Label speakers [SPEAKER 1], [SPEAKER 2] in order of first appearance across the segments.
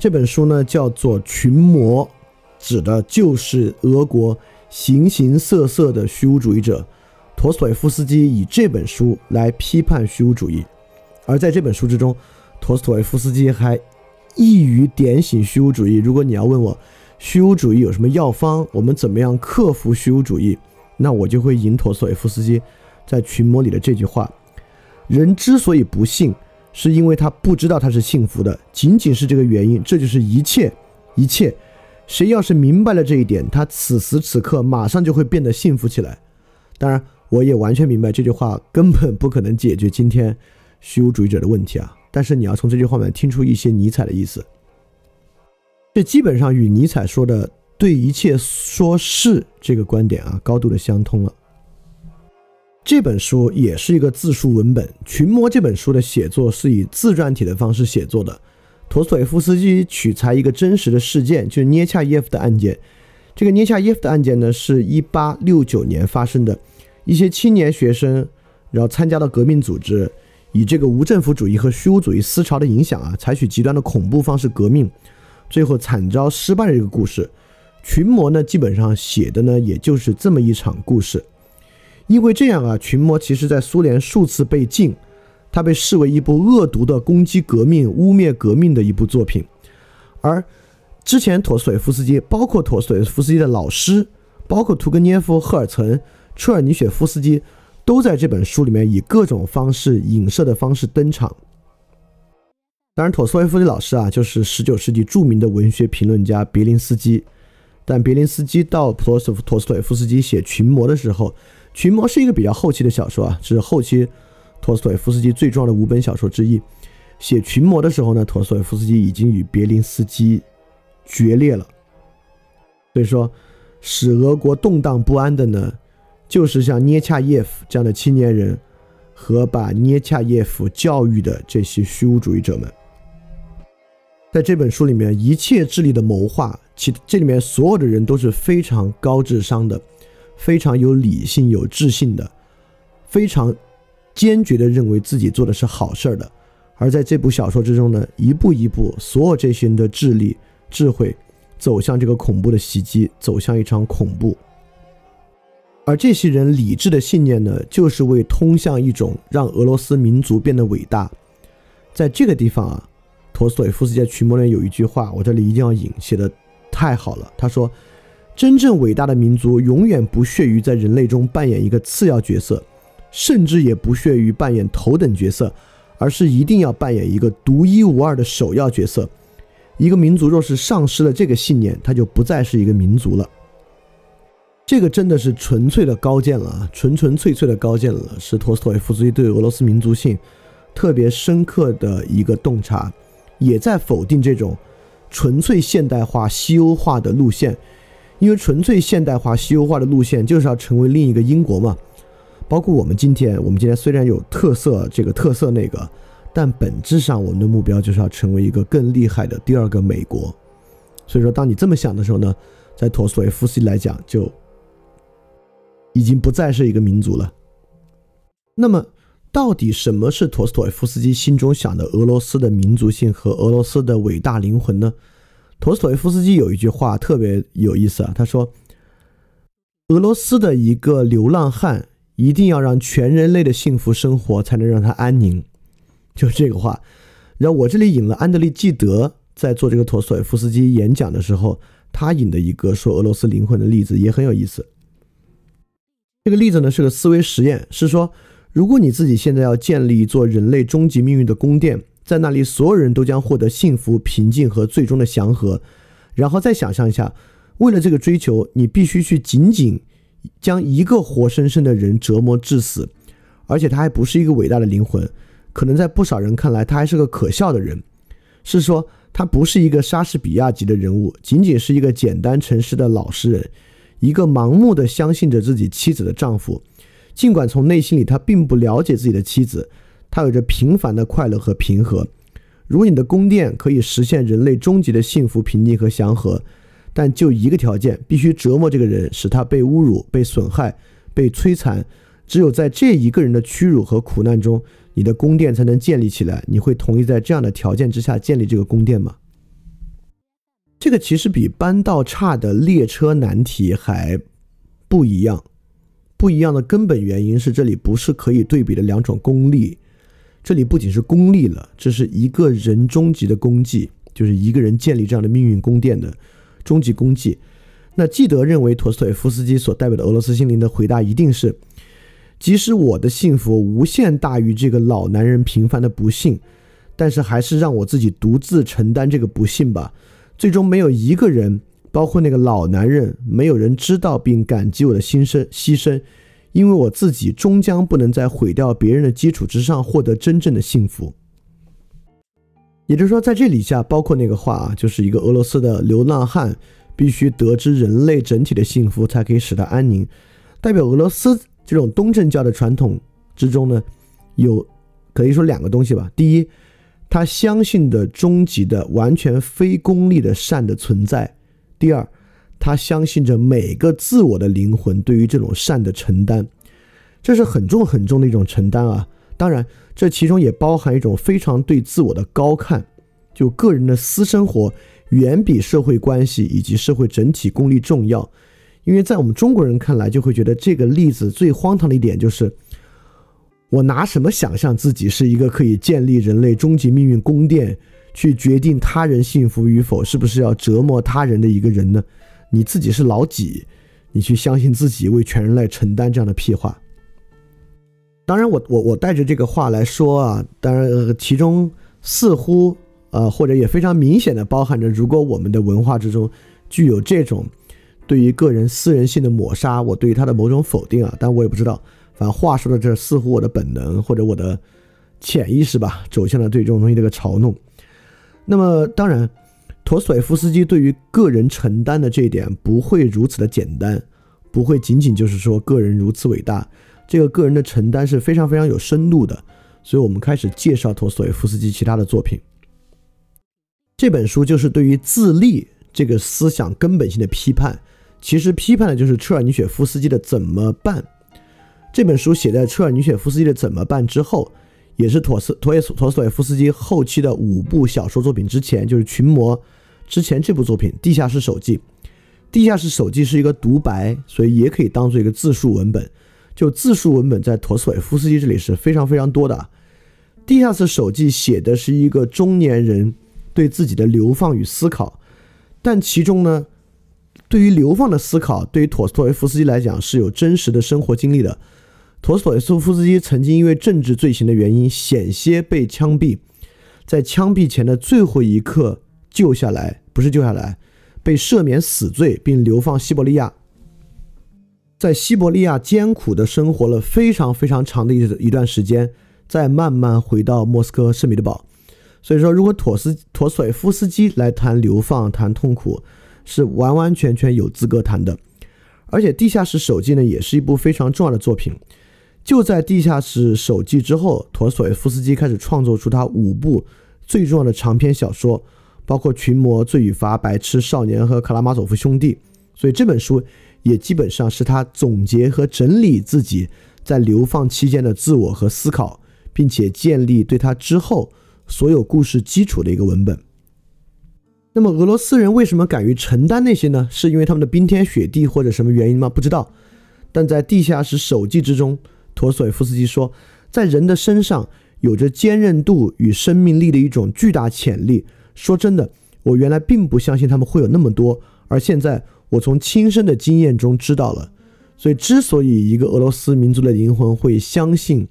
[SPEAKER 1] 这本书呢叫做《群魔》，指的就是俄国形形色色的虚无主义者。陀思妥耶夫斯基以这本书来批判虚无主义，而在这本书之中，陀思妥耶夫斯基还一语点醒虚无主义。如果你要问我虚无主义有什么药方，我们怎么样克服虚无主义，那我就会引陀思妥耶夫斯基在《群魔》里的这句话：人之所以不幸。是因为他不知道他是幸福的，仅仅是这个原因。这就是一切，一切。谁要是明白了这一点，他此时此刻马上就会变得幸福起来。当然，我也完全明白这句话根本不可能解决今天虚无主义者的问题啊。但是你要从这句话里面听出一些尼采的意思，这基本上与尼采说的“对一切说是”这个观点啊，高度的相通了。这本书也是一个自述文本，《群魔》这本书的写作是以自传体的方式写作的。陀思妥耶夫斯基取材一个真实的事件，就是涅恰耶夫的案件。这个涅恰耶夫的案件呢，是一八六九年发生的。一些青年学生，然后参加到革命组织，以这个无政府主义和虚无主义思潮的影响啊，采取极端的恐怖方式革命，最后惨遭失败的一个故事。《群魔》呢，基本上写的呢，也就是这么一场故事。因为这样啊，群魔其实在苏联数次被禁，它被视为一部恶毒的攻击革命、污蔑革命的一部作品。而之前陀思妥耶夫斯基，包括陀思妥耶夫斯基的老师，包括屠格涅夫、赫尔岑、车尔尼雪夫斯基，都在这本书里面以各种方式、影射的方式登场。当然，陀思妥耶夫斯基老师啊，就是十九世纪著名的文学评论家别林斯基。但别林斯基到陀思陀思妥耶夫斯基写群魔的时候，群魔是一个比较后期的小说啊，是后期陀思妥耶夫斯基最重要的五本小说之一。写群魔的时候呢，陀思妥耶夫斯基已经与别林斯基决裂了。所以说，使俄国动荡不安的呢，就是像涅恰耶夫这样的青年人和把涅恰耶夫教育的这些虚无主义者们。在这本书里面，一切智力的谋划，其这里面所有的人都是非常高智商的。非常有理性、有智性的，非常坚决地认为自己做的是好事儿的。而在这部小说之中呢，一步一步，所有这些人的智力、智慧走向这个恐怖的袭击，走向一场恐怖。而这些人理智的信念呢，就是为通向一种让俄罗斯民族变得伟大。在这个地方啊，陀思妥耶夫斯基在《群魔》里有一句话，我这里一定要引，写的太好了。他说。真正伟大的民族永远不屑于在人类中扮演一个次要角色，甚至也不屑于扮演头等角色，而是一定要扮演一个独一无二的首要角色。一个民族若是丧失了这个信念，它就不再是一个民族了。这个真的是纯粹的高见了，纯纯粹粹的高见了，是陀思妥耶夫斯基对俄罗斯民族性特别深刻的一个洞察，也在否定这种纯粹现代化、西欧化的路线。因为纯粹现代化、西欧化的路线就是要成为另一个英国嘛。包括我们今天，我们今天虽然有特色这个特色那个，但本质上我们的目标就是要成为一个更厉害的第二个美国。所以说，当你这么想的时候呢，在陀思妥耶夫斯基来讲，就已经不再是一个民族了。那么，到底什么是陀思妥耶夫斯基心中想的俄罗斯的民族性和俄罗斯的伟大灵魂呢？陀思妥耶夫斯基有一句话特别有意思啊，他说：“俄罗斯的一个流浪汉一定要让全人类的幸福生活才能让他安宁。”就这个话。然后我这里引了安德利·纪德在做这个陀思妥耶夫斯基演讲的时候，他引的一个说俄罗斯灵魂的例子也很有意思。这个例子呢是个思维实验，是说如果你自己现在要建立一座人类终极命运的宫殿。在那里，所有人都将获得幸福、平静和最终的祥和。然后再想象一下，为了这个追求，你必须去仅仅将一个活生生的人折磨致死，而且他还不是一个伟大的灵魂，可能在不少人看来，他还是个可笑的人。是说，他不是一个莎士比亚级的人物，仅仅是一个简单诚实的老实人，一个盲目的相信着自己妻子的丈夫，尽管从内心里他并不了解自己的妻子。它有着平凡的快乐和平和。如果你的宫殿可以实现人类终极的幸福、平静和祥和，但就一个条件，必须折磨这个人，使他被侮辱、被损害、被摧残。只有在这一个人的屈辱和苦难中，你的宫殿才能建立起来。你会同意在这样的条件之下建立这个宫殿吗？这个其实比搬道岔的列车难题还不一样。不一样的根本原因是，这里不是可以对比的两种功利，这里不仅是功利了，这是一个人终极的功绩，就是一个人建立这样的命运宫殿的终极功绩。那记得认为陀思妥耶夫斯基所代表的俄罗斯心灵的回答一定是：即使我的幸福无限大于这个老男人平凡的不幸，但是还是让我自己独自承担这个不幸吧。最终没有一个人。包括那个老男人，没有人知道并感激我的牺牲牺牲，因为我自己终将不能在毁掉别人的基础之上获得真正的幸福。也就是说，在这里下，包括那个话啊，就是一个俄罗斯的流浪汉必须得知人类整体的幸福，才可以使他安宁。代表俄罗斯这种东正教的传统之中呢，有可以说两个东西吧。第一，他相信的终极的完全非功利的善的存在。第二，他相信着每个自我的灵魂对于这种善的承担，这是很重很重的一种承担啊。当然，这其中也包含一种非常对自我的高看，就个人的私生活远比社会关系以及社会整体功利重要。因为在我们中国人看来，就会觉得这个例子最荒唐的一点就是，我拿什么想象自己是一个可以建立人类终极命运宫殿？去决定他人幸福与否，是不是要折磨他人的一个人呢？你自己是老几？你去相信自己为全人类承担这样的屁话？当然，我我我带着这个话来说啊，当然其中似乎呃或者也非常明显的包含着，如果我们的文化之中具有这种对于个人私人性的抹杀，我对于他的某种否定啊，但我也不知道。反正话说到这，似乎我的本能或者我的潜意识吧，走向了对这种东西的一个嘲弄。那么当然，陀思妥耶夫斯基对于个人承担的这一点不会如此的简单，不会仅仅就是说个人如此伟大，这个个人的承担是非常非常有深度的。所以我们开始介绍陀思妥耶夫斯基其他的作品。这本书就是对于自立这个思想根本性的批判，其实批判的就是车尔尼雪夫斯基的《怎么办》这本书写在车尔尼雪夫斯基的《怎么办》之后。也是陀思陀耶陀思妥耶夫斯基后期的五部小说作品之前，就是《群魔》之前这部作品《地下室手记》。《地下室手记》是一个独白，所以也可以当做一个自述文本。就自述文本在陀思妥耶夫斯基这里是非常非常多的。《地下室手记》写的是一个中年人对自己的流放与思考，但其中呢，对于流放的思考，对于陀思妥耶夫斯基来讲是有真实的生活经历的。陀思妥耶夫斯基曾经因为政治罪行的原因险些被枪毙，在枪毙前的最后一刻救下来，不是救下来，被赦免死罪，并流放西伯利亚，在西伯利亚艰苦的生活了非常非常长的一一段时间，再慢慢回到莫斯科圣彼得堡。所以说，如果陀斯陀索耶夫斯基来谈流放、谈痛苦，是完完全全有资格谈的。而且，《地下室手记》呢，也是一部非常重要的作品。就在《地下室手记》之后，陀索耶夫斯基开始创作出他五部最重要的长篇小说，包括《群魔》《罪与罚》《白痴少年》和《卡拉马佐夫兄弟》。所以这本书也基本上是他总结和整理自己在流放期间的自我和思考，并且建立对他之后所有故事基础的一个文本。那么俄罗斯人为什么敢于承担那些呢？是因为他们的冰天雪地或者什么原因吗？不知道。但在《地下室手记》之中。陀思妥耶夫斯基说，在人的身上有着坚韧度与生命力的一种巨大潜力。说真的，我原来并不相信他们会有那么多，而现在我从亲身的经验中知道了。所以，之所以一个俄罗斯民族的灵魂会相信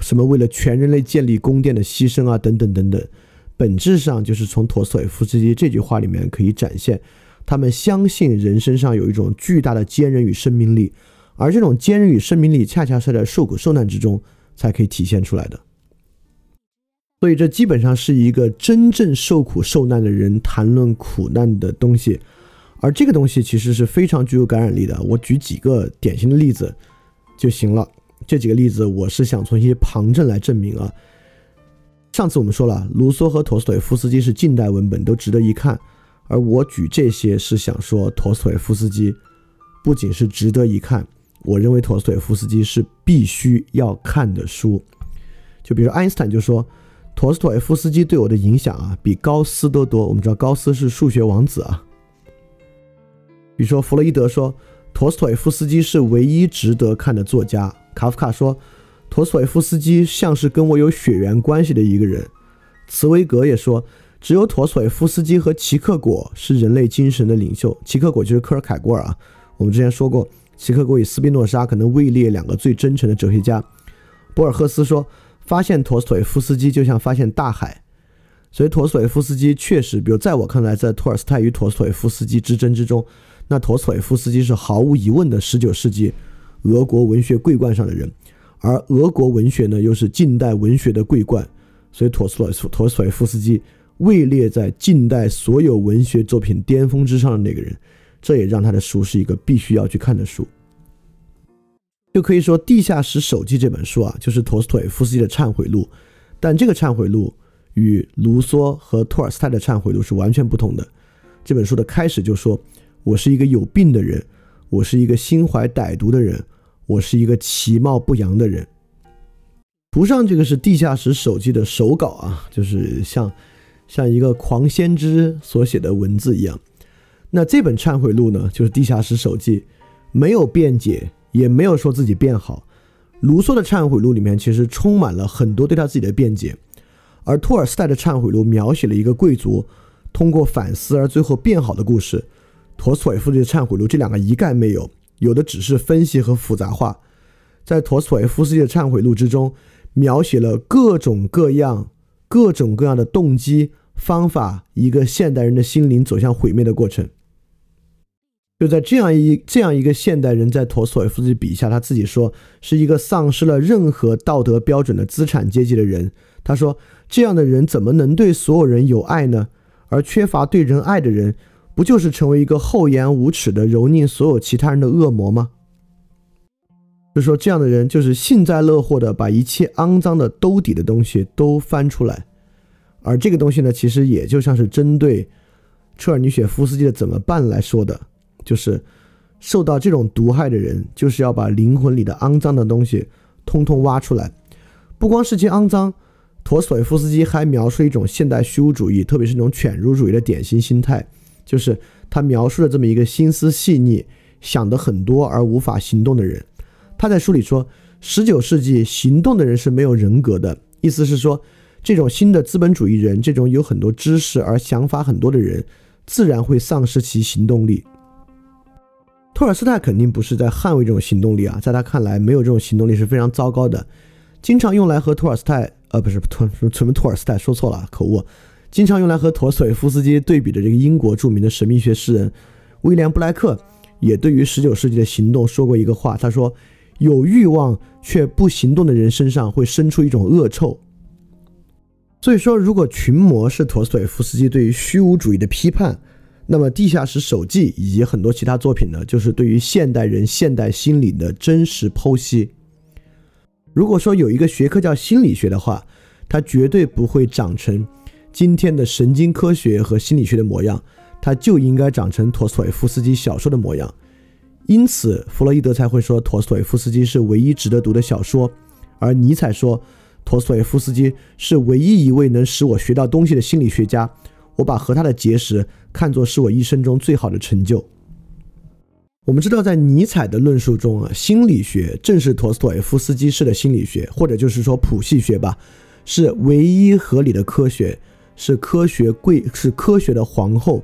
[SPEAKER 1] 什么为了全人类建立宫殿的牺牲啊，等等等等，本质上就是从陀思妥耶夫斯基这句话里面可以展现，他们相信人身上有一种巨大的坚韧与生命力。而这种坚韧与生命力，恰恰是在受苦受难之中才可以体现出来的。所以，这基本上是一个真正受苦受难的人谈论苦难的东西。而这个东西其实是非常具有感染力的。我举几个典型的例子就行了。这几个例子，我是想从一些旁证来证明啊。上次我们说了，卢梭和陀思妥耶夫斯基是近代文本，都值得一看。而我举这些是想说，陀思妥耶夫斯基不仅是值得一看。我认为陀思妥耶夫斯基是必须要看的书，就比如爱因斯坦就说，陀思妥耶夫斯基对我的影响啊，比高斯都多。我们知道高斯是数学王子啊，比如说，弗洛伊德说陀思妥耶夫斯基是唯一值得看的作家。卡夫卡说陀思妥耶夫斯基像是跟我有血缘关系的一个人。茨威格也说，只有陀思妥耶夫斯基和齐克果是人类精神的领袖。齐克果就是科尔凯郭尔啊。我们之前说过，齐克果与斯宾诺莎可能位列两个最真诚的哲学家。博尔赫斯说，发现陀思妥耶夫斯基就像发现大海。所以，陀思妥耶夫斯基确实，比如在我看来，在托尔斯泰与陀思妥耶夫斯基之争之中，那陀思妥耶夫斯基是毫无疑问的19世纪俄国文学桂冠上的人，而俄国文学呢，又是近代文学的桂冠，所以陀思妥陀思妥耶夫斯基位列在近代所有文学作品巅峰之上的那个人，这也让他的书是一个必须要去看的书。就可以说，《地下室手记》这本书啊，就是陀思妥耶夫斯基的忏悔录，但这个忏悔录。与卢梭和托尔斯泰的忏悔录是完全不同的。这本书的开始就说：“我是一个有病的人，我是一个心怀歹毒的人，我是一个其貌不扬的人。”图上这个是地下室手记的手稿啊，就是像像一个狂先知所写的文字一样。那这本忏悔录呢，就是地下室手记，没有辩解，也没有说自己变好。卢梭的忏悔录里面其实充满了很多对他自己的辩解。而托尔斯泰的忏悔录描写了一个贵族通过反思而最后变好的故事，陀思妥耶夫斯基的忏悔录这两个一概没有，有的只是分析和复杂化。在陀思妥耶夫斯基的忏悔录之中，描写了各种各样、各种各样的动机方法，一个现代人的心灵走向毁灭的过程。就在这样一这样一个现代人，在陀思妥耶夫斯基笔下，他自己说是一个丧失了任何道德标准的资产阶级的人。他说。这样的人怎么能对所有人有爱呢？而缺乏对人爱的人，不就是成为一个厚颜无耻的蹂躏所有其他人的恶魔吗？就说这样的人就是幸灾乐祸的把一切肮脏的兜底的东西都翻出来，而这个东西呢，其实也就像是针对车尔尼雪夫斯基的怎么办来说的，就是受到这种毒害的人，就是要把灵魂里的肮脏的东西通通挖出来，不光是其肮脏。陀思妥耶夫斯基还描述一种现代虚无主义，特别是那种犬儒主义的典型心态，就是他描述了这么一个心思细腻、想的很多而无法行动的人。他在书里说，十九世纪行动的人是没有人格的，意思是说，这种新的资本主义人，这种有很多知识而想法很多的人，自然会丧失其行动力。托尔斯泰肯定不是在捍卫这种行动力啊，在他看来，没有这种行动力是非常糟糕的，经常用来和托尔斯泰。呃，不是托 什么托尔斯泰说错了，口误。经常用来和陀思妥耶夫斯基对比的这个英国著名的神秘学诗人威廉布莱克，也对于十九世纪的行动说过一个话。他说：“有欲望却不行动的人身上会生出一种恶臭。”所以说，如果群魔是陀思妥耶夫斯基对于虚无主义的批判，那么《地下室手记》以及很多其他作品呢，就是对于现代人现代心理的真实剖析。如果说有一个学科叫心理学的话，它绝对不会长成今天的神经科学和心理学的模样，它就应该长成陀思妥耶夫斯基小说的模样。因此，弗洛伊德才会说陀思妥耶夫斯基是唯一值得读的小说，而尼采说陀思妥耶夫斯基是唯一一位能使我学到东西的心理学家。我把和他的结识看作是我一生中最好的成就。我们知道，在尼采的论述中啊，心理学正是陀思妥耶夫斯基式的心理学，或者就是说谱系学吧，是唯一合理的科学，是科学贵，是科学的皇后，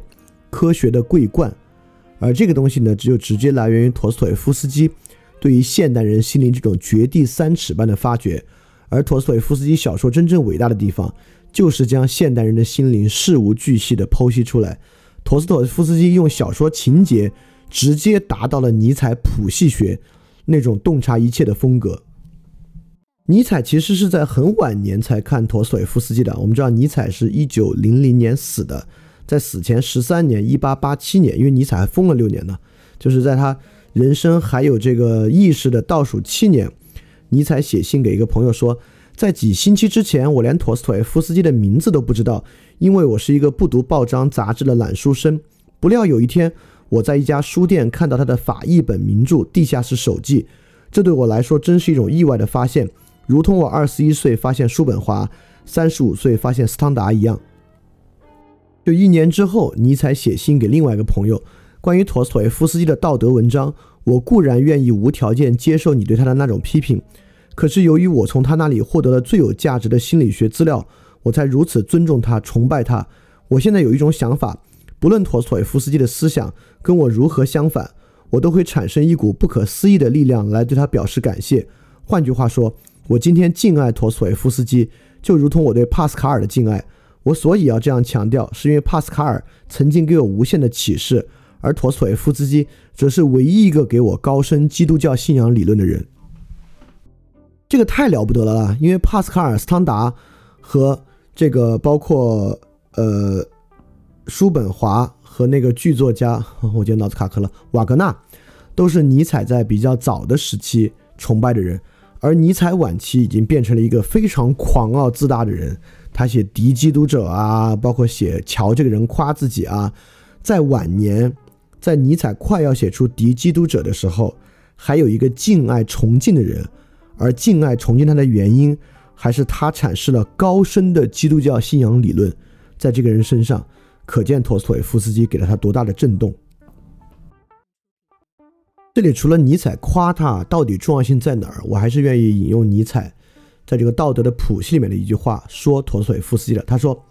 [SPEAKER 1] 科学的桂冠。而这个东西呢，只有直接来源于陀思妥耶夫斯基对于现代人心灵这种掘地三尺般的发掘。而陀思妥耶夫斯基小说真正伟大的地方，就是将现代人的心灵事无巨细地剖析出来。陀思妥耶夫斯基用小说情节。直接达到了尼采谱系学那种洞察一切的风格。尼采其实是在很晚年才看陀思妥耶夫斯基的。我们知道尼采是一九零零年死的，在死前十三年，一八八七年，因为尼采还疯了六年呢，就是在他人生还有这个意识的倒数七年，尼采写信给一个朋友说，在几星期之前，我连陀思妥耶夫斯基的名字都不知道，因为我是一个不读报章杂志的懒书生。不料有一天。我在一家书店看到他的法译本名著《地下室手记》，这对我来说真是一种意外的发现，如同我二十一岁发现叔本华，三十五岁发现斯汤达一样。就一年之后，尼采写信给另外一个朋友，关于陀思妥耶夫斯基的道德文章，我固然愿意无条件接受你对他的那种批评，可是由于我从他那里获得了最有价值的心理学资料，我才如此尊重他、崇拜他。我现在有一种想法，不论陀思妥耶夫斯基的思想跟我如何相反，我都会产生一股不可思议的力量来对他表示感谢。换句话说，我今天敬爱陀思妥耶夫斯基，就如同我对帕斯卡尔的敬爱。我所以要这样强调，是因为帕斯卡尔曾经给我无限的启示，而陀思妥耶夫斯基则是唯一一个给我高深基督教信仰理论的人。这个太了不得了啦！因为帕斯卡尔、斯汤达和这个包括呃叔本华和那个剧作家，我觉得脑子卡壳了，瓦格纳，都是尼采在比较早的时期崇拜的人，而尼采晚期已经变成了一个非常狂傲自大的人。他写敌基督者啊，包括写乔这个人夸自己啊，在晚年，在尼采快要写出敌基督者的时候，还有一个敬爱崇敬的人，而敬爱崇敬他的原因，还是他阐释了高深的基督教信仰理论，在这个人身上，可见陀思妥耶夫斯基给了他多大的震动。这里除了尼采夸他，到底重要性在哪儿？我还是愿意引用尼采。在这个道德的谱系里面的一句话说陀思妥耶夫斯基的，他说，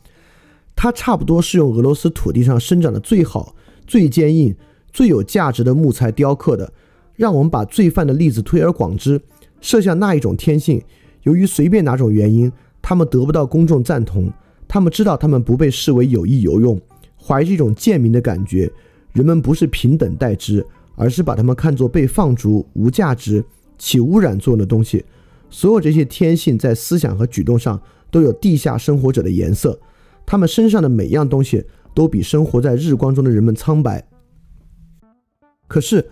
[SPEAKER 1] 他差不多是用俄罗斯土地上生长的最好、最坚硬、最有价值的木材雕刻的。让我们把罪犯的例子推而广之，设想那一种天性，由于随便哪种原因，他们得不到公众赞同，他们知道他们不被视为有益有用，怀着一种贱民的感觉，人们不是平等待之，而是把他们看作被放逐、无价值、起污染作用的东西。所有这些天性在思想和举动上都有地下生活者的颜色，他们身上的每样东西都比生活在日光中的人们苍白。可是，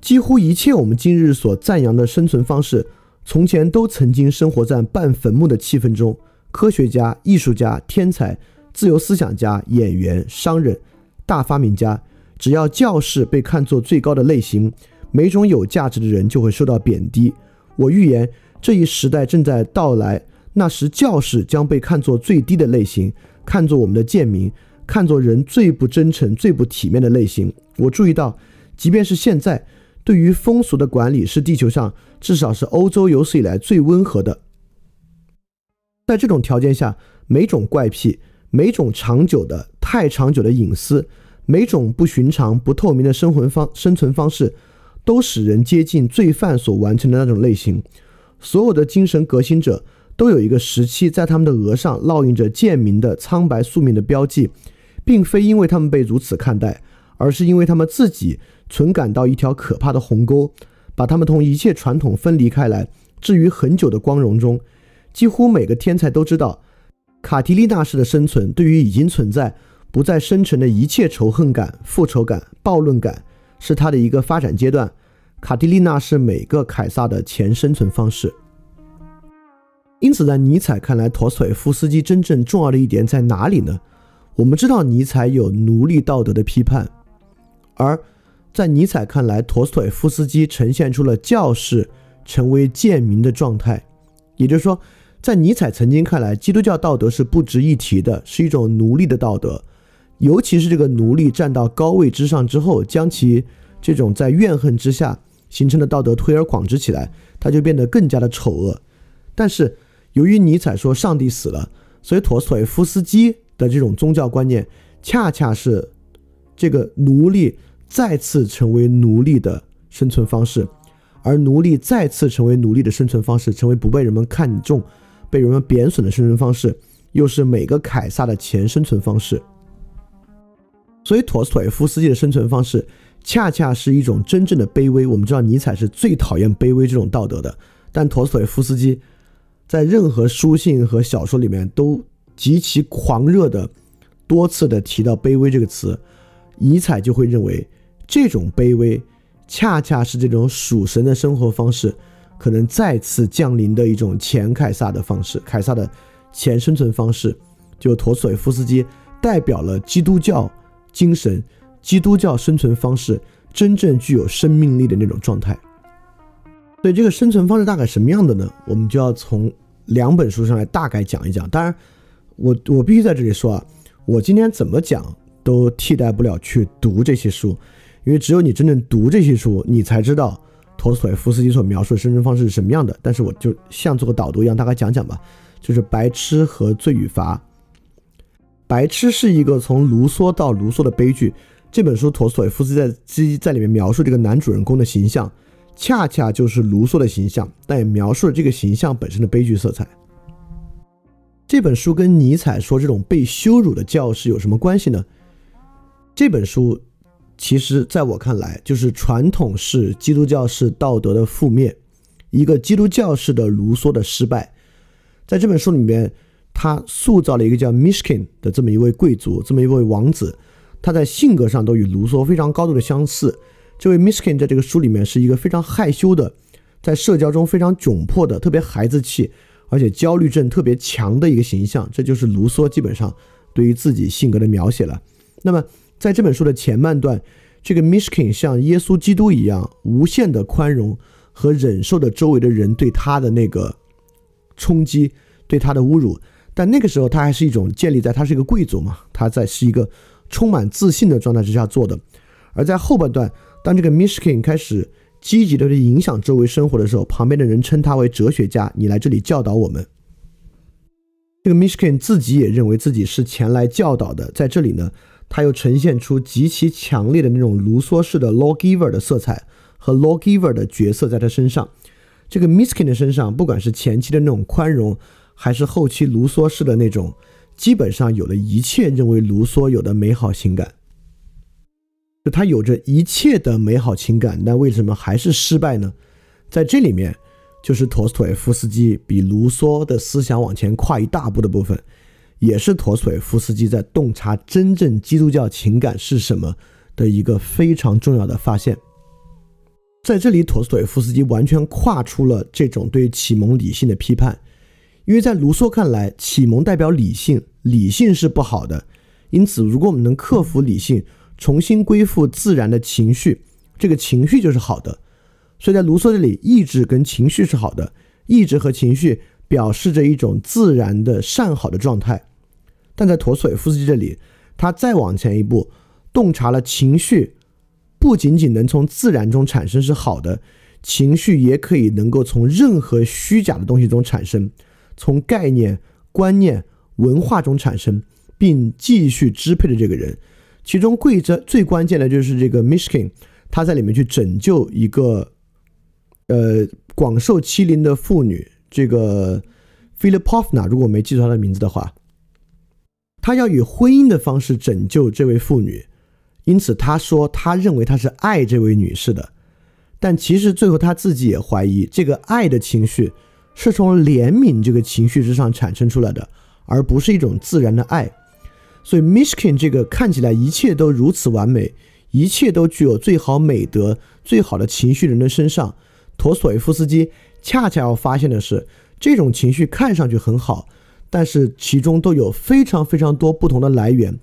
[SPEAKER 1] 几乎一切我们今日所赞扬的生存方式，从前都曾经生活在半坟墓的气氛中。科学家、艺术家、天才、自由思想家、演员、商人、大发明家，只要教士被看作最高的类型，每种有价值的人就会受到贬低。我预言。这一时代正在到来，那时教士将被看作最低的类型，看作我们的贱民，看作人最不真诚、最不体面的类型。我注意到，即便是现在，对于风俗的管理是地球上至少是欧洲有史以来最温和的。在这种条件下，每种怪癖、每种长久的、太长久的隐私、每种不寻常、不透明的生活方生存方式，都使人接近罪犯所完成的那种类型。所有的精神革新者都有一个时期，在他们的额上烙印着贱民的苍白宿命的标记，并非因为他们被如此看待，而是因为他们自己存感到一条可怕的鸿沟，把他们同一切传统分离开来，置于很久的光荣中。几乎每个天才都知道，卡提利娜式的生存对于已经存在、不再生存的一切仇恨感、复仇感、暴论感，是他的一个发展阶段。卡蒂丽娜是每个凯撒的前生存方式，因此在尼采看来，陀思妥夫斯基真正重要的一点在哪里呢？我们知道尼采有奴隶道德的批判，而在尼采看来，陀思妥耶夫斯基呈现出了教士成为贱民的状态。也就是说，在尼采曾经看来，基督教道德是不值一提的，是一种奴隶的道德，尤其是这个奴隶站到高位之上之后，将其这种在怨恨之下。形成的道德推而广之起来，它就变得更加的丑恶。但是，由于尼采说上帝死了，所以陀思妥耶夫斯基的这种宗教观念，恰恰是这个奴隶再次成为奴隶的生存方式，而奴隶再次成为奴隶的生存方式，成为不被人们看重、被人们贬损的生存方式，又是每个凯撒的前生存方式。所以，陀思妥耶夫斯基的生存方式。恰恰是一种真正的卑微。我们知道尼采是最讨厌卑微这种道德的，但陀思妥耶夫斯基在任何书信和小说里面都极其狂热的多次的提到卑微这个词。尼采就会认为这种卑微恰恰是这种属神的生活方式可能再次降临的一种前凯撒的方式，凯撒的前生存方式。就陀思妥耶夫斯基代表了基督教精神。基督教生存方式真正具有生命力的那种状态，所以这个生存方式大概什么样的呢？我们就要从两本书上来大概讲一讲。当然，我我必须在这里说啊，我今天怎么讲都替代不了去读这些书，因为只有你真正读这些书，你才知道陀思妥耶夫斯基所描述的生存方式是什么样的。但是我就像做个导读一样，大概讲讲吧。就是《白痴和罪与罚》。《白痴》是一个从卢梭到卢梭的悲剧。这本书陀思妥耶夫斯基在在里面描述这个男主人公的形象，恰恰就是卢梭的形象，但也描述了这个形象本身的悲剧色彩。这本书跟尼采说这种被羞辱的教士有什么关系呢？这本书其实在我看来，就是传统式基督教式道德的覆灭，一个基督教式的卢梭的失败。在这本书里面，他塑造了一个叫 Mishkin 的这么一位贵族，这么一位王子。他在性格上都与卢梭非常高度的相似。这位 Mishkin 在这个书里面是一个非常害羞的，在社交中非常窘迫的，特别孩子气，而且焦虑症特别强的一个形象。这就是卢梭基本上对于自己性格的描写了。那么在这本书的前半段，这个 Mishkin 像耶稣基督一样，无限的宽容和忍受的周围的人对他的那个。冲击对他的侮辱，但那个时候他还是一种建立在他是一个贵族嘛，他在是一个充满自信的状态之下做的。而在后半段，当这个 Mishkin 开始积极的去影响周围生活的时候，旁边的人称他为哲学家，你来这里教导我们。这个 Mishkin 自己也认为自己是前来教导的，在这里呢，他又呈现出极其强烈的那种卢梭式的 lawgiver 的色彩和 lawgiver 的角色在他身上。这个 Miskin 的身上，不管是前期的那种宽容，还是后期卢梭式的那种，基本上有了一切认为卢梭有的美好情感。就他有着一切的美好情感，那为什么还是失败呢？在这里面，就是陀思妥耶夫斯基比卢梭的思想往前跨一大步的部分，也是陀思妥耶夫斯基在洞察真正基督教情感是什么的一个非常重要的发现。在这里，陀思妥耶夫斯基完全跨出了这种对启蒙理性的批判，因为在卢梭看来，启蒙代表理性，理性是不好的。因此，如果我们能克服理性，重新归附自然的情绪，这个情绪就是好的。所以在卢梭这里，意志跟情绪是好的，意志和情绪表示着一种自然的善好的状态。但在陀思妥耶夫斯基这里，他再往前一步，洞察了情绪。不仅仅能从自然中产生是好的情绪，也可以能够从任何虚假的东西中产生，从概念、观念、文化中产生，并继续支配着这个人。其中，贵着最关键的就是这个 Mishkin，他在里面去拯救一个呃广受欺凌的妇女，这个 Filipovna，如果我没记错他的名字的话，他要以婚姻的方式拯救这位妇女。因此，他说他认为他是爱这位女士的，但其实最后他自己也怀疑，这个爱的情绪是从怜悯这个情绪之上产生出来的，而不是一种自然的爱。所以，Mishkin 这个看起来一切都如此完美，一切都具有最好美德、最好的情绪人的身上，陀思妥耶夫斯基恰恰要发现的是，这种情绪看上去很好，但是其中都有非常非常多不同的来源。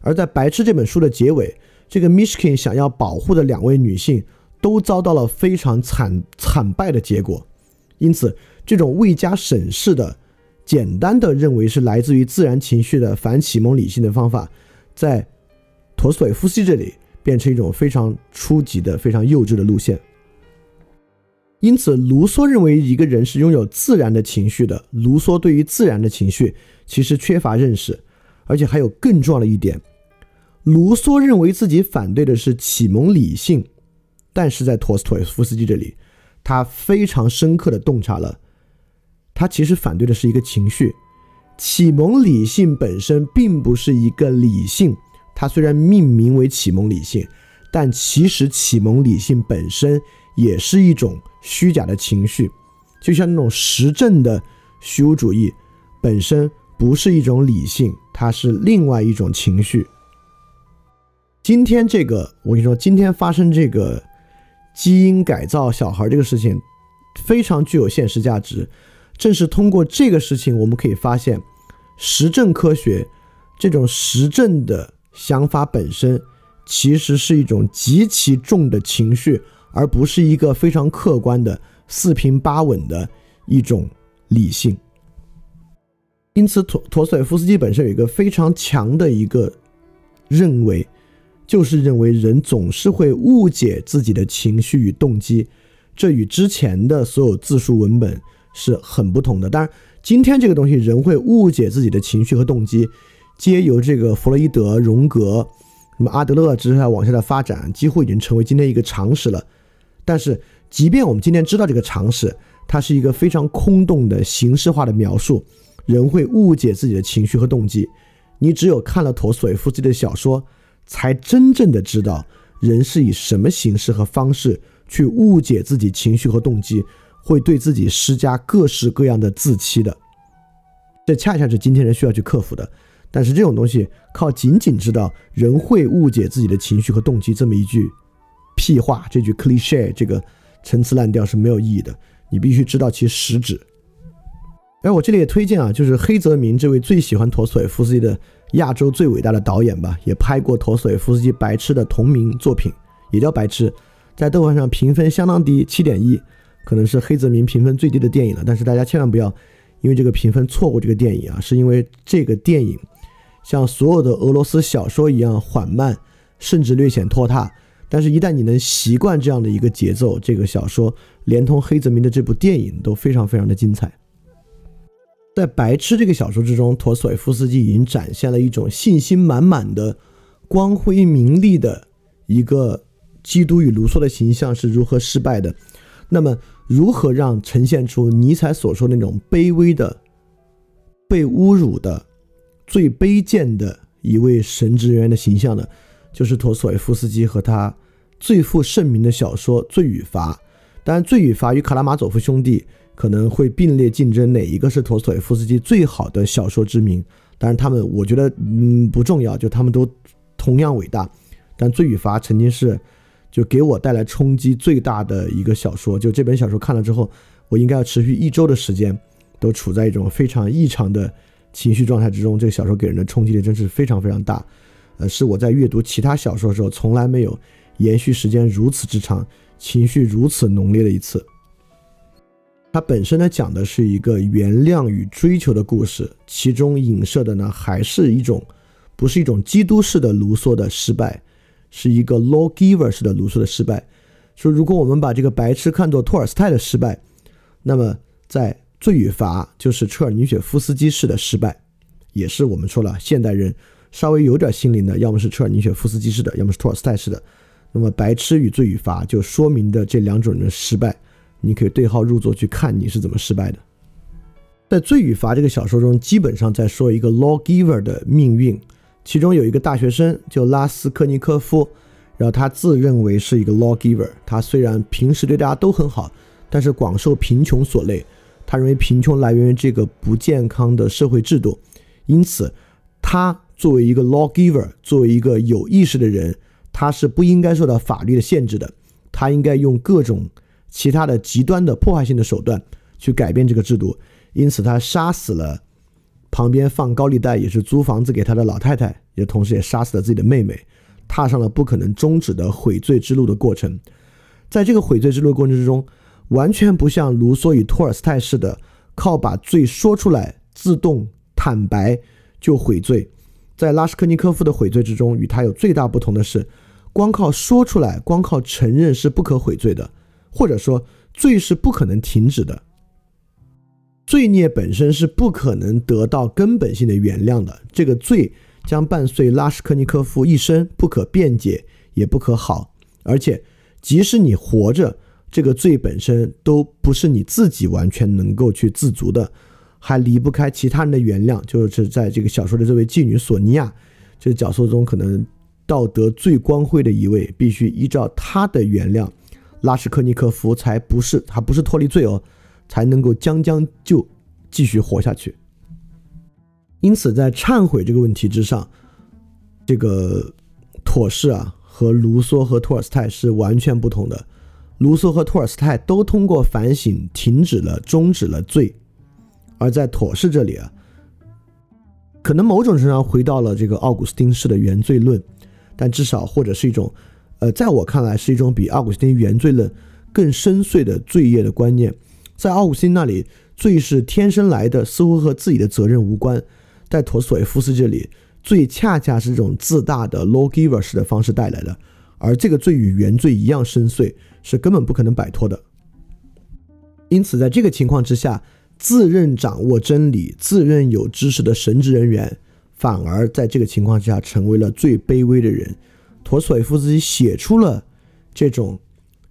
[SPEAKER 1] 而在《白痴》这本书的结尾。这个 Mishkin 想要保护的两位女性都遭到了非常惨惨败的结果，因此，这种未加审视的、简单的认为是来自于自然情绪的反启蒙理性的方法，在陀思妥耶夫斯基这里变成一种非常初级的、非常幼稚的路线。因此，卢梭认为一个人是拥有自然的情绪的。卢梭对于自然的情绪其实缺乏认识，而且还有更重要的一点。卢梭认为自己反对的是启蒙理性，但是在陀思妥耶夫斯基这里，他非常深刻的洞察了，他其实反对的是一个情绪。启蒙理性本身并不是一个理性，它虽然命名为启蒙理性，但其实启蒙理性本身也是一种虚假的情绪，就像那种实证的虚无主义本身不是一种理性，它是另外一种情绪。今天这个，我跟你说，今天发生这个基因改造小孩这个事情，非常具有现实价值。正是通过这个事情，我们可以发现，实证科学这种实证的想法本身，其实是一种极其重的情绪，而不是一个非常客观的四平八稳的一种理性。因此，陀陀思妥耶夫斯基本身有一个非常强的一个。认为，就是认为人总是会误解自己的情绪与动机，这与之前的所有自述文本是很不同的。当然，今天这个东西，人会误解自己的情绪和动机，皆由这个弗洛伊德、荣格、什么阿德勒之下往下的发展，几乎已经成为今天一个常识了。但是，即便我们今天知道这个常识，它是一个非常空洞的形式化的描述，人会误解自己的情绪和动机。你只有看了陀思妥耶夫斯基的小说，才真正的知道人是以什么形式和方式去误解自己情绪和动机，会对自己施加各式各样的自欺的。这恰恰是今天人需要去克服的。但是这种东西靠仅仅知道人会误解自己的情绪和动机这么一句屁话，这句 cliche，这个陈词滥调是没有意义的。你必须知道其实质。哎，我这里也推荐啊，就是黑泽明这位最喜欢陀思妥耶夫斯基的亚洲最伟大的导演吧，也拍过陀思妥耶夫斯基《白痴》的同名作品，也叫《白痴》，在豆瓣上评分相当低，七点一，可能是黑泽明评分最低的电影了。但是大家千万不要因为这个评分错过这个电影啊，是因为这个电影像所有的俄罗斯小说一样缓慢，甚至略显拖沓。但是，一旦你能习惯这样的一个节奏，这个小说连同黑泽明的这部电影都非常非常的精彩。在《白痴》这个小说之中，陀思妥耶夫斯基已经展现了一种信心满满的、光辉明丽的一个基督与卢梭的形象是如何失败的。那么，如何让呈现出尼采所说那种卑微的、被侮辱的、最卑贱的一位神职人员的形象呢？就是陀思妥耶夫斯基和他最负盛名的小说《罪与罚》。当然，《罪与罚》与《卡拉马佐夫兄弟》。可能会并列竞争哪一个是陀思妥耶夫斯基最好的小说之名？当然，他们我觉得嗯不重要，就他们都同样伟大。但《罪与罚》曾经是就给我带来冲击最大的一个小说。就这本小说看了之后，我应该要持续一周的时间都处在一种非常异常的情绪状态之中。这个小说给人的冲击力真是非常非常大。呃，是我在阅读其他小说的时候从来没有延续时间如此之长、情绪如此浓烈的一次。它本身呢讲的是一个原谅与追求的故事，其中影射的呢还是一种，不是一种基督式的卢梭的失败，是一个 lawgiver 式的卢梭的失败。说如果我们把这个白痴看作托尔斯泰的失败，那么在罪与罚就是车尔尼雪夫斯基式的失败，也是我们说了现代人稍微有点心灵的，要么是车尔尼雪夫斯基式的，要么是托尔斯泰式的。那么白痴与罪与罚就说明的这两种人的失败。你可以对号入座去看你是怎么失败的。在《罪与罚》这个小说中，基本上在说一个 lawgiver 的命运。其中有一个大学生叫拉斯科尼科夫，然后他自认为是一个 lawgiver。他虽然平时对大家都很好，但是广受贫穷所累。他认为贫穷来源于这个不健康的社会制度，因此他作为一个 lawgiver，作为一个有意识的人，他是不应该受到法律的限制的。他应该用各种。其他的极端的破坏性的手段去改变这个制度，因此他杀死了旁边放高利贷也是租房子给他的老太太，也同时也杀死了自己的妹妹，踏上了不可能终止的悔罪之路的过程。在这个悔罪之路过程之中，完全不像卢梭与托尔斯泰似的靠把罪说出来自动坦白就悔罪。在拉什科尼科夫的悔罪之中，与他有最大不同的是，光靠说出来，光靠承认是不可悔罪的。或者说，罪是不可能停止的，罪孽本身是不可能得到根本性的原谅的。这个罪将伴随拉什科尼科夫一生，不可辩解，也不可好。而且，即使你活着，这个罪本身都不是你自己完全能够去自足的，还离不开其他人的原谅。就是在这个小说的这位妓女索尼娅，这个角色中可能道德最光辉的一位，必须依照她的原谅。拉什科尼科夫才不是，他不是脱离罪哦，才能够将将就继续活下去。因此，在忏悔这个问题之上，这个妥氏啊和卢梭和托尔斯泰是完全不同的。卢梭和托尔斯泰都通过反省停止了、终止了罪，而在妥氏这里啊，可能某种程度上回到了这个奥古斯丁式的原罪论，但至少或者是一种。呃，在我看来是一种比奥古斯丁原罪论更深邃的罪业的观念。在奥古斯丁那里，罪是天生来的，似乎和自己的责任无关；在陀索耶夫斯这里，罪恰恰是这种自大的 lawgiver 式的方式带来的，而这个罪与原罪一样深邃，是根本不可能摆脱的。因此，在这个情况之下，自认掌握真理、自认有知识的神职人员，反而在这个情况之下成为了最卑微的人。陀思妥耶夫斯基写出了这种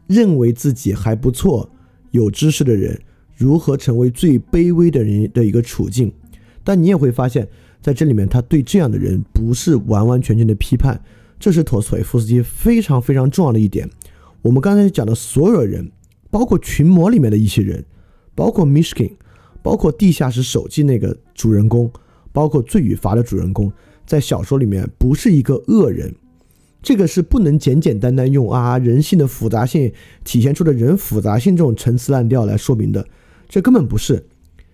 [SPEAKER 1] 认为自己还不错、有知识的人如何成为最卑微的人的一个处境。但你也会发现。在这里面，他对这样的人不是完完全全的批判，这是陀思妥耶夫斯基非常非常重要的一点。我们刚才讲的所有人，包括群魔里面的一些人，包括 Mishkin，包括地下室手记那个主人公，包括罪与罚的主人公，在小说里面不是一个恶人。这个是不能简简单单用啊人性的复杂性体现出的人复杂性这种陈词滥调来说明的，这根本不是，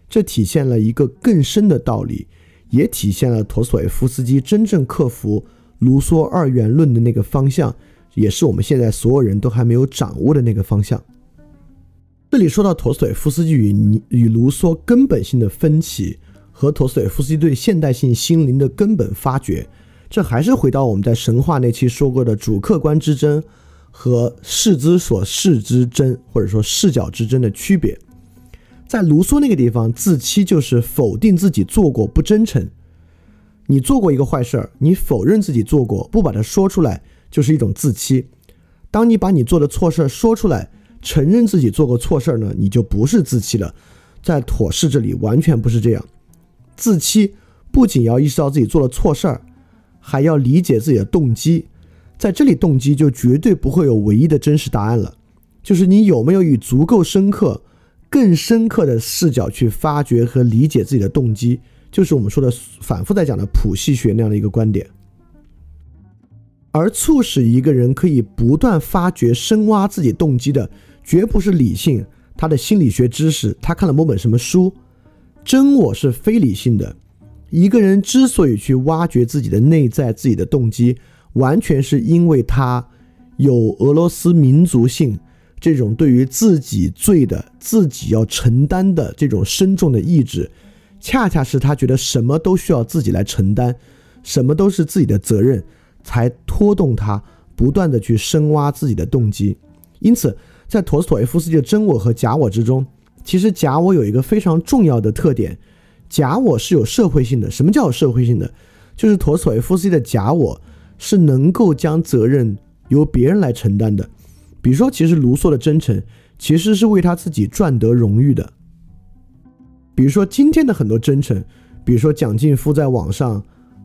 [SPEAKER 1] 这体现了一个更深的道理。也体现了陀思妥耶夫斯基真正克服卢梭二元论的那个方向，也是我们现在所有人都还没有掌握的那个方向。这里说到陀思妥耶夫斯基与与卢梭根本性的分歧，和陀思妥耶夫斯基对现代性心灵的根本发掘，这还是回到我们在神话那期说过的主客观之争和视之所视之争，或者说视角之争的区别。在卢梭那个地方，自欺就是否定自己做过不真诚。你做过一个坏事儿，你否认自己做过，不把它说出来，就是一种自欺。当你把你做的错事儿说出来，承认自己做过错事儿呢，你就不是自欺了。在妥适这里完全不是这样。自欺不仅要意识到自己做了错事儿，还要理解自己的动机。在这里，动机就绝对不会有唯一的真实答案了，就是你有没有以足够深刻。更深刻的视角去发掘和理解自己的动机，就是我们说的反复在讲的谱系学那样的一个观点。而促使一个人可以不断发掘、深挖自己动机的，绝不是理性，他的心理学知识，他看了某本什么书。真我是非理性的。一个人之所以去挖掘自己的内在、自己的动机，完全是因为他有俄罗斯民族性。这种对于自己罪的、自己要承担的这种深重的意志，恰恰是他觉得什么都需要自己来承担，什么都是自己的责任，才拖动他不断的去深挖自己的动机。因此，在陀思妥耶夫斯基的真我和假我之中，其实假我有一个非常重要的特点：假我是有社会性的。什么叫社会性的？就是陀思妥耶夫斯基的假我是能够将责任由别人来承担的。比如说，其实卢梭的真诚其实是为他自己赚得荣誉的。比如说，今天的很多真诚，比如说蒋劲夫在网上，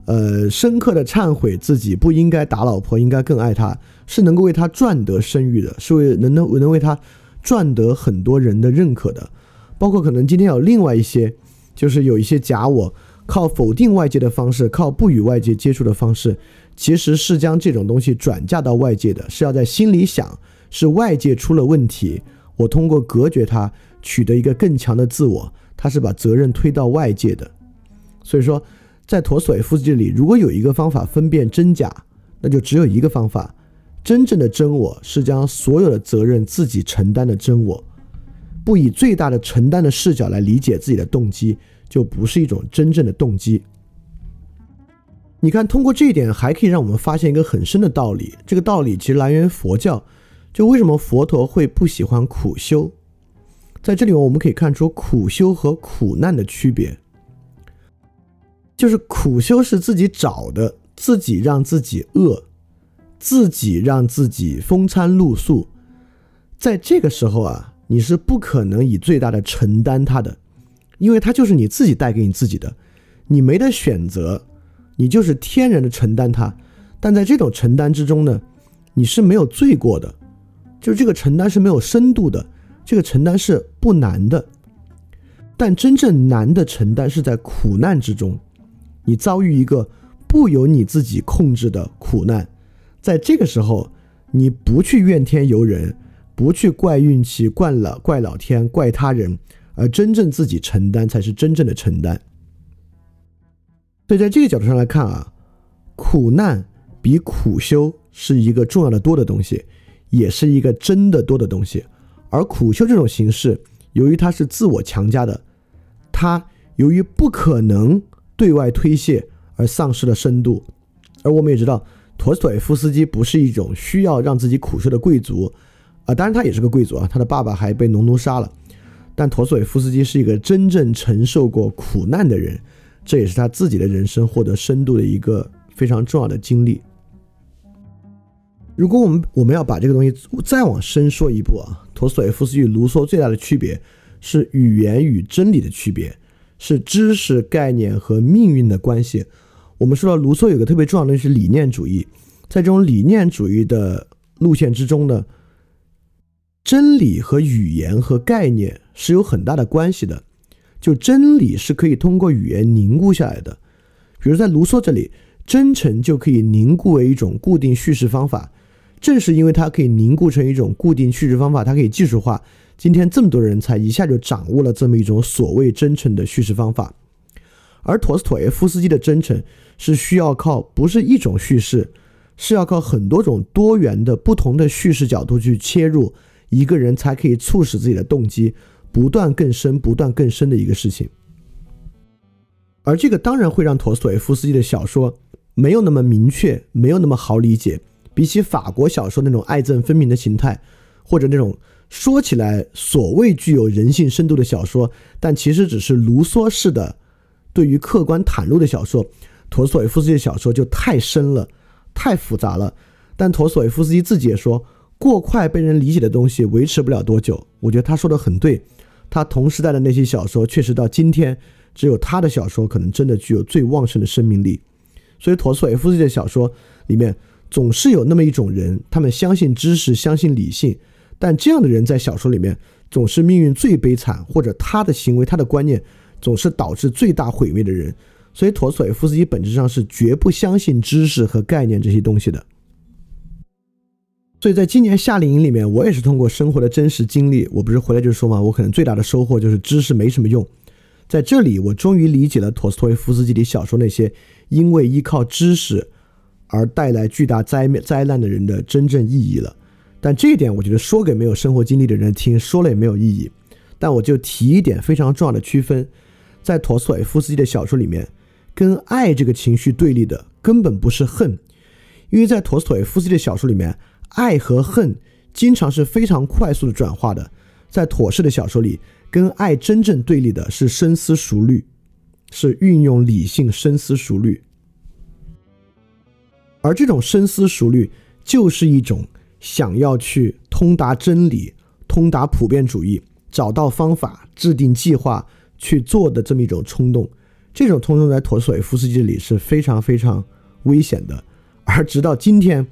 [SPEAKER 1] 呃，深刻的忏悔自己不应该打老婆，应该更爱她，是能够为他赚得声誉的，是为能能能为他赚得很多人的认可的。包括可能今天有另外一些，就是有一些假我靠否定外界的方式，靠不与外界接触的方式，其实是将这种东西转嫁到外界的，是要在心里想。是外界出了问题，我通过隔绝它，取得一个更强的自我。他是把责任推到外界的，所以说，在陀思妥耶夫斯基里，如果有一个方法分辨真假，那就只有一个方法：真正的真我是将所有的责任自己承担的真我。不以最大的承担的视角来理解自己的动机，就不是一种真正的动机。你看，通过这一点，还可以让我们发现一个很深的道理。这个道理其实来源于佛教。就为什么佛陀会不喜欢苦修？在这里我们可以看出苦修和苦难的区别。就是苦修是自己找的，自己让自己饿，自己让自己风餐露宿。在这个时候啊，你是不可能以最大的承担它的，因为它就是你自己带给你自己的，你没得选择，你就是天然的承担它。但在这种承担之中呢，你是没有罪过的。就是这个承担是没有深度的，这个承担是不难的，但真正难的承担是在苦难之中，你遭遇一个不由你自己控制的苦难，在这个时候，你不去怨天尤人，不去怪运气、怪了怪老天、怪他人，而真正自己承担才是真正的承担。所以在这个角度上来看啊，苦难比苦修是一个重要的多的东西。也是一个真的多的东西，而苦修这种形式，由于它是自我强加的，它由于不可能对外推卸，而丧失了深度。而我们也知道，陀思妥耶夫斯基不是一种需要让自己苦受的贵族啊，当然他也是个贵族啊，他的爸爸还被农奴杀了。但陀思妥耶夫斯基是一个真正承受过苦难的人，这也是他自己的人生获得深度的一个非常重要的经历。如果我们我们要把这个东西再往深说一步啊，陀思妥耶夫斯基与卢梭最大的区别是语言与真理的区别，是知识概念和命运的关系。我们说到卢梭有个特别重要的是理念主义，在这种理念主义的路线之中呢，真理和语言和概念是有很大的关系的。就真理是可以通过语言凝固下来的，比如在卢梭这里，真诚就可以凝固为一种固定叙事方法。正是因为它可以凝固成一种固定叙事方法，它可以技术化。今天这么多人才一下就掌握了这么一种所谓真诚的叙事方法。而陀思妥耶夫斯基的真诚是需要靠不是一种叙事，是要靠很多种多元的不同的叙事角度去切入，一个人才可以促使自己的动机不断更深、不断更深的一个事情。而这个当然会让陀思妥耶夫斯基的小说没有那么明确，没有那么好理解。比起法国小说那种爱憎分明的形态，或者那种说起来所谓具有人性深度的小说，但其实只是卢梭式的对于客观袒露的小说，陀思妥耶夫斯基的小说就太深了，太复杂了。但陀思妥耶夫斯基自己也说，过快被人理解的东西维持不了多久。我觉得他说的很对，他同时代的那些小说，确实到今天，只有他的小说可能真的具有最旺盛的生命力。所以陀思妥耶夫斯基的小说里面。总是有那么一种人，他们相信知识，相信理性，但这样的人在小说里面总是命运最悲惨，或者他的行为、他的观念总是导致最大毁灭的人。所以，陀思妥耶夫斯基本质上是绝不相信知识和概念这些东西的。所以在今年夏令营里面，我也是通过生活的真实经历，我不是回来就说嘛，我可能最大的收获就是知识没什么用。在这里，我终于理解了陀思妥耶夫斯基里小说那些因为依靠知识。而带来巨大灾灾难的人的真正意义了，但这一点我觉得说给没有生活经历的人听，说了也没有意义。但我就提一点非常重要的区分，在陀思妥耶夫斯基的小说里面，跟爱这个情绪对立的根本不是恨，因为在陀思妥耶夫斯基的小说里面，爱和恨经常是非常快速的转化的。在妥氏的小说里，跟爱真正对立的是深思熟虑，是运用理性深思熟虑。而这种深思熟虑，就是一种想要去通达真理、通达普遍主义、找到方法、制定计划去做的这么一种冲动。这种冲动在陀思妥耶夫斯基这里是非常非常危险的。而直到今天，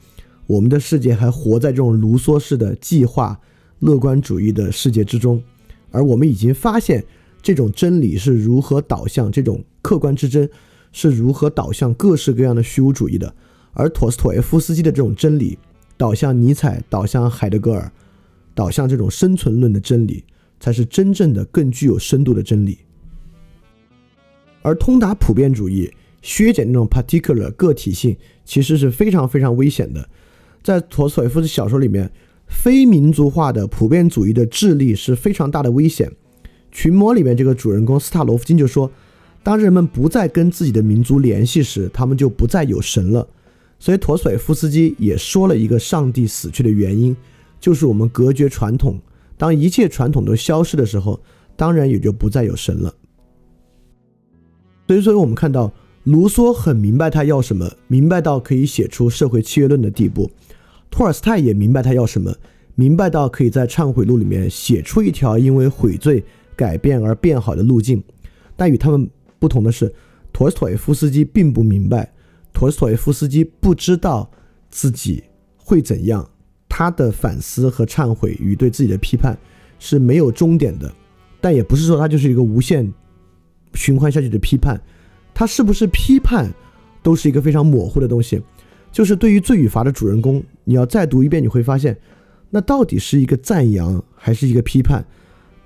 [SPEAKER 1] 我们的世界还活在这种卢梭式的计划、乐观主义的世界之中。而我们已经发现，这种真理是如何导向这种客观之真，是如何导向各式各样的虚无主义的。而陀思妥耶夫斯基的这种真理，导向尼采，导向海德格尔，导向这种生存论的真理，才是真正的更具有深度的真理。而通达普遍主义，削减那种 particular 个体性，其实是非常非常危险的。在陀思妥耶夫斯基小说里面，非民族化的普遍主义的智力是非常大的危险。群魔里面这个主人公斯塔罗夫金就说，当人们不再跟自己的民族联系时，他们就不再有神了。所以，陀思妥耶夫斯基也说了一个上帝死去的原因，就是我们隔绝传统。当一切传统都消失的时候，当然也就不再有神了。所以，所以我们看到卢梭很明白他要什么，明白到可以写出社会契约论的地步；托尔斯泰也明白他要什么，明白到可以在忏悔录里面写出一条因为悔罪改变而变好的路径。但与他们不同的是，陀思妥耶夫斯基并不明白。陀思妥耶夫斯基不知道自己会怎样，他的反思和忏悔与对自己的批判是没有终点的，但也不是说他就是一个无限循环下去的批判，他是不是批判都是一个非常模糊的东西。就是对于罪与罚的主人公，你要再读一遍，你会发现，那到底是一个赞扬还是一个批判？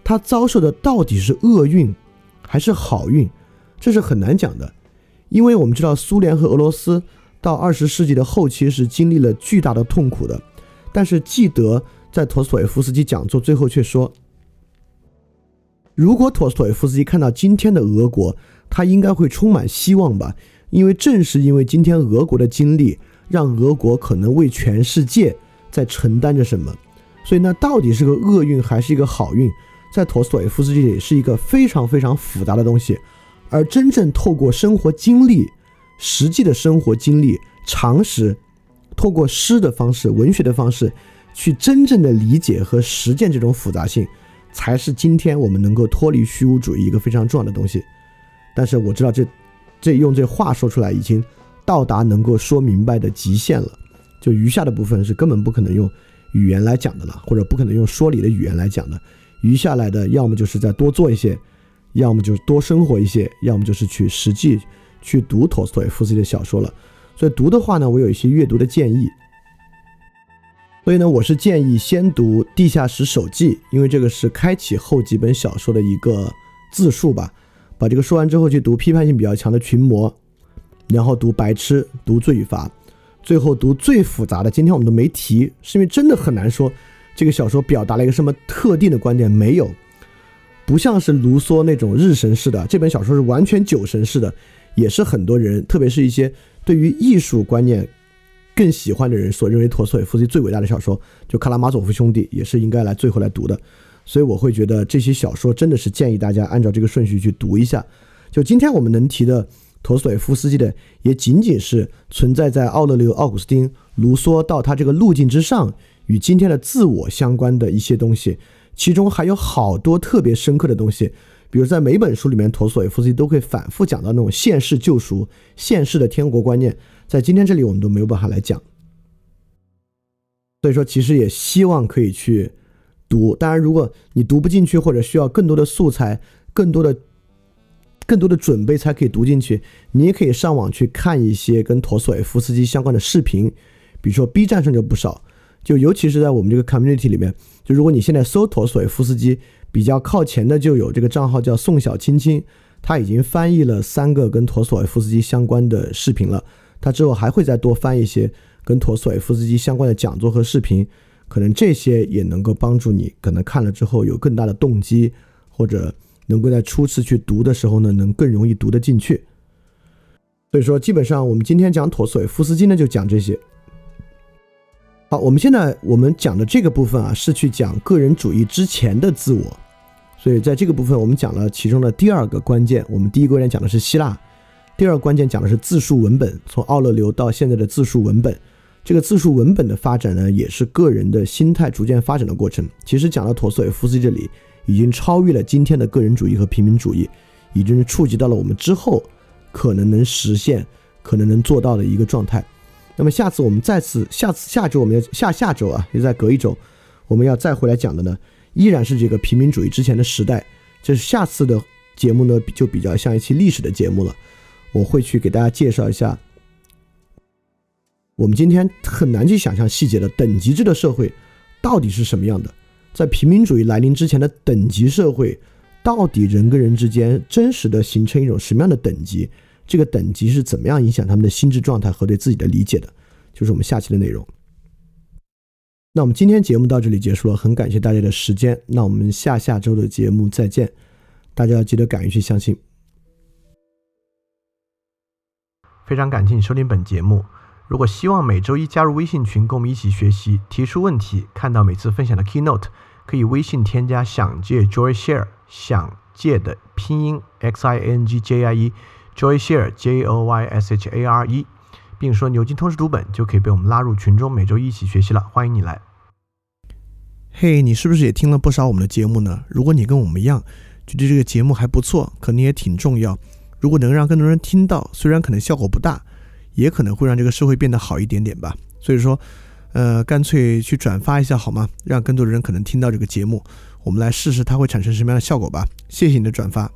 [SPEAKER 1] 他遭受的到底是厄运还是好运？这是很难讲的。因为我们知道，苏联和俄罗斯到二十世纪的后期是经历了巨大的痛苦的，但是记得在陀思妥耶夫斯基讲座最后却说，如果陀思妥耶夫斯基看到今天的俄国，他应该会充满希望吧？因为正是因为今天俄国的经历，让俄国可能为全世界在承担着什么。所以那，到底是个厄运还是一个好运，在陀思妥耶夫斯基里是一个非常非常复杂的东西。而真正透过生活经历、实际的生活经历、常识，透过诗的方式、文学的方式，去真正的理解和实践这种复杂性，才是今天我们能够脱离虚无主义一个非常重要的东西。但是我知道这。这用这话说出来，已经到达能够说明白的极限了。就余下的部分是根本不可能用语言来讲的了，或者不可能用说理的语言来讲的。余下来的，要么就是再多做一些，要么就是多生活一些，要么就是去实际去读托斯托耶夫斯基的小说了。所以读的话呢，我有一些阅读的建议。所以呢，我是建议先读《地下室手记》，因为这个是开启后几本小说的一个自述吧。把这个说完之后，去读批判性比较强的《群魔》，然后读《白痴》，读《罪与罚》，最后读最复杂的。今天我们都没提，是因为真的很难说这个小说表达了一个什么特定的观点，没有，不像是卢梭那种日神式的。这本小说是完全酒神式的，也是很多人，特别是一些对于艺术观念更喜欢的人所认为陀思妥耶夫斯基最伟大的小说，就《卡拉马佐夫兄弟》，也是应该来最后来读的。所以我会觉得这些小说真的是建议大家按照这个顺序去读一下。就今天我们能提的陀思妥耶夫斯基的，也仅仅是存在在奥勒留、奥古斯丁、卢梭到他这个路径之上，与今天的自我相关的一些东西。其中还有好多特别深刻的东西，比如在每本书里面，陀思妥耶夫斯基都会反复讲到那种现世救赎、现世的天国观念，在今天这里我们都没有办法来讲。所以说，其实也希望可以去。读，当然，如果你读不进去，或者需要更多的素材、更多的、更多的准备才可以读进去，你也可以上网去看一些跟陀思妥耶夫斯基相关的视频，比如说 B 站上就不少，就尤其是在我们这个 community 里面，就如果你现在搜陀思妥耶夫斯基，比较靠前的就有这个账号叫宋小青青，他已经翻译了三个跟陀思妥耶夫斯基相关的视频了，他之后还会再多翻一些跟陀思妥耶夫斯基相关的讲座和视频。可能这些也能够帮助你，可能看了之后有更大的动机，或者能够在初次去读的时候呢，能更容易读得进去。所以说，基本上我们今天讲陀思妥耶夫斯基呢，就讲这些。好，我们现在我们讲的这个部分啊，是去讲个人主义之前的自我。所以在这个部分，我们讲了其中的第二个关键。我们第一个关键讲的是希腊，第二个关键讲的是自述文本，从奥勒留到现在的自述文本。这个自述文本的发展呢，也是个人的心态逐渐发展的过程。其实讲到陀思妥耶夫斯基这里，已经超越了今天的个人主义和平民主义，已经是触及到了我们之后可能能实现、可能能做到的一个状态。那么下次我们再次，下次下周我们要下下周啊，也在隔一周，我们要再回来讲的呢，依然是这个平民主义之前的时代。这是下次的节目呢，就比较像一期历史的节目了。我会去给大家介绍一下。我们今天很难去想象细节的等级制的社会到底是什么样的，在平民主义来临之前的等级社会，到底人跟人之间真实的形成一种什么样的等级？这个等级是怎么样影响他们的心智状态和对自己的理解的？就是我们下期的内容。那我们今天节目到这里结束了，很感谢大家的时间。那我们下下周的节目再见，大家要记得敢于去相信。
[SPEAKER 2] 非常感谢你收听本节目。如果希望每周一加入微信群，跟我们一起学习、提出问题、看到每次分享的 keynote，可以微信添加“想借 Joy Share”，想借的拼音 x i n g J I E Joyshare j o y s h a r e，并说牛津通识读本，就可以被我们拉入群中，每周一起学习了。欢迎你来。
[SPEAKER 1] 嘿，你是不是也听了不少我们的节目呢？如果你跟我们一样，觉得这个节目还不错，可能也挺重要。如果能让更多人听到，虽然可能效果不大。也可能会让这个社会变得好一点点吧，所以说，呃，干脆去转发一下好吗？让更多的人可能听到这个节目，我们来试试它会产生什么样的效果吧。谢谢你的转发。